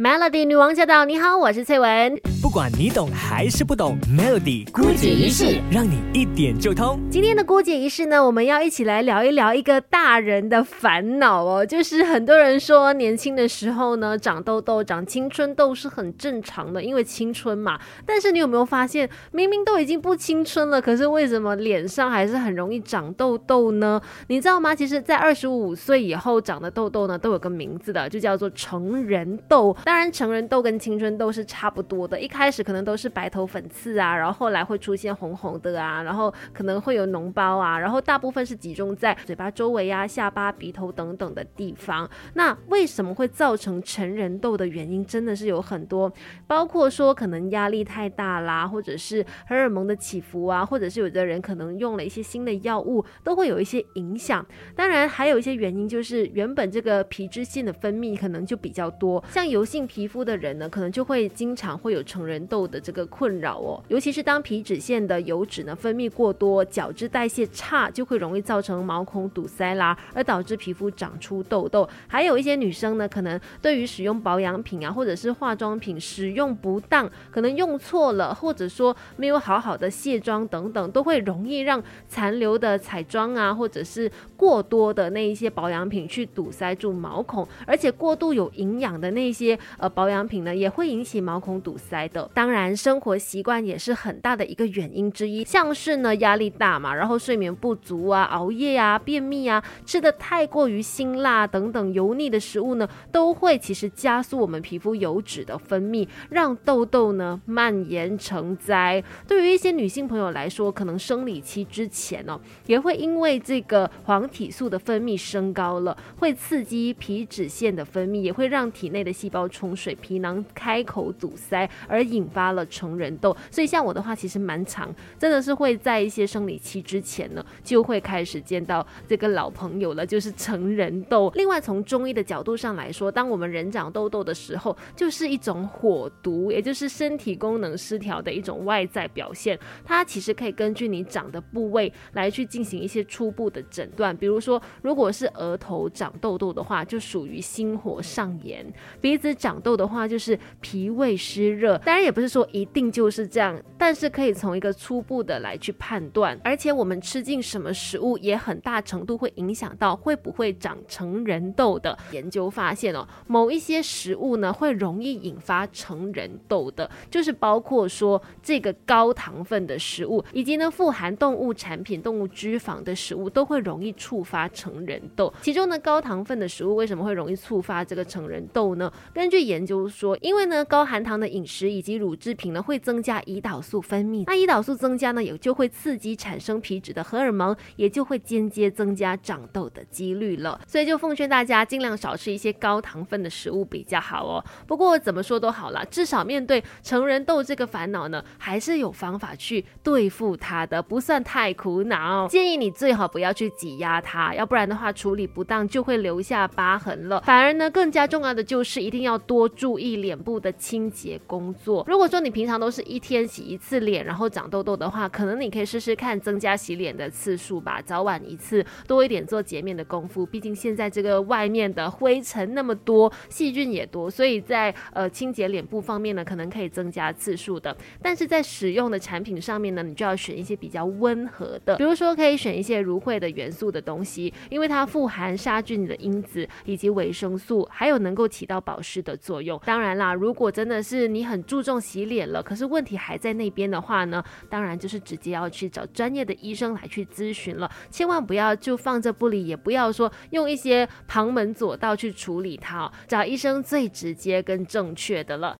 Melody 女王驾到！你好，我是翠文。不管你懂还是不懂，Melody 姑姐仪式让你一点就通。今天的姑姐仪式呢，我们要一起来聊一聊一个大人的烦恼哦，就是很多人说年轻的时候呢，长痘痘、长青春痘是很正常的，因为青春嘛。但是你有没有发现，明明都已经不青春了，可是为什么脸上还是很容易长痘痘呢？你知道吗？其实，在二十五岁以后长的痘痘呢，都有个名字的，就叫做成人痘。当然，成人痘跟青春痘是差不多的。一开始可能都是白头粉刺啊，然后后来会出现红红的啊，然后可能会有脓包啊，然后大部分是集中在嘴巴周围啊、下巴、鼻头等等的地方。那为什么会造成成人痘的原因，真的是有很多，包括说可能压力太大啦，或者是荷尔蒙的起伏啊，或者是有的人可能用了一些新的药物，都会有一些影响。当然，还有一些原因就是原本这个皮脂腺的分泌可能就比较多，像油性。性皮肤的人呢，可能就会经常会有成人痘的这个困扰哦，尤其是当皮脂腺的油脂呢分泌过多，角质代谢差，就会容易造成毛孔堵塞啦，而导致皮肤长出痘痘。还有一些女生呢，可能对于使用保养品啊，或者是化妆品使用不当，可能用错了，或者说没有好好的卸妆等等，都会容易让残留的彩妆啊，或者是过多的那一些保养品去堵塞住毛孔，而且过度有营养的那些。呃，保养品呢也会引起毛孔堵塞的。当然，生活习惯也是很大的一个原因之一，像是呢压力大嘛，然后睡眠不足啊、熬夜啊、便秘啊、吃的太过于辛辣等等油腻的食物呢，都会其实加速我们皮肤油脂的分泌，让痘痘呢蔓延成灾。对于一些女性朋友来说，可能生理期之前哦，也会因为这个黄体素的分泌升高了，会刺激皮脂腺的分泌，也会让体内的细胞。冲水皮囊开口堵塞，而引发了成人痘。所以像我的话，其实蛮长，真的是会在一些生理期之前呢，就会开始见到这个老朋友了，就是成人痘。另外，从中医的角度上来说，当我们人长痘痘的时候，就是一种火毒，也就是身体功能失调的一种外在表现。它其实可以根据你长的部位来去进行一些初步的诊断。比如说，如果是额头长痘痘的话，就属于心火上炎；鼻子长痘的话，就是脾胃湿热，当然也不是说一定就是这样，但是可以从一个初步的来去判断。而且我们吃进什么食物，也很大程度会影响到会不会长成人痘的。研究发现哦，某一些食物呢，会容易引发成人痘的，就是包括说这个高糖分的食物，以及呢富含动物产品、动物脂肪的食物，都会容易触发成人痘。其中呢，高糖分的食物为什么会容易触发这个成人痘呢？跟根据研究说，因为呢高含糖的饮食以及乳制品呢会增加胰岛素分泌，那胰岛素增加呢也就会刺激产生皮脂的荷尔蒙，也就会间接增加长痘的几率了。所以就奉劝大家尽量少吃一些高糖分的食物比较好哦。不过怎么说都好了，至少面对成人痘这个烦恼呢，还是有方法去对付它的，不算太苦恼。建议你最好不要去挤压它，要不然的话处理不当就会留下疤痕了。反而呢更加重要的就是一定要。多注意脸部的清洁工作。如果说你平常都是一天洗一次脸，然后长痘痘的话，可能你可以试试看增加洗脸的次数吧，早晚一次，多一点做洁面的功夫。毕竟现在这个外面的灰尘那么多，细菌也多，所以在呃清洁脸部方面呢，可能可以增加次数的。但是在使用的产品上面呢，你就要选一些比较温和的，比如说可以选一些芦荟的元素的东西，因为它富含杀菌的因子以及维生素，还有能够起到保湿的。作用当然啦，如果真的是你很注重洗脸了，可是问题还在那边的话呢，当然就是直接要去找专业的医生来去咨询了，千万不要就放着不理，也不要说用一些旁门左道去处理它，找医生最直接跟正确的了。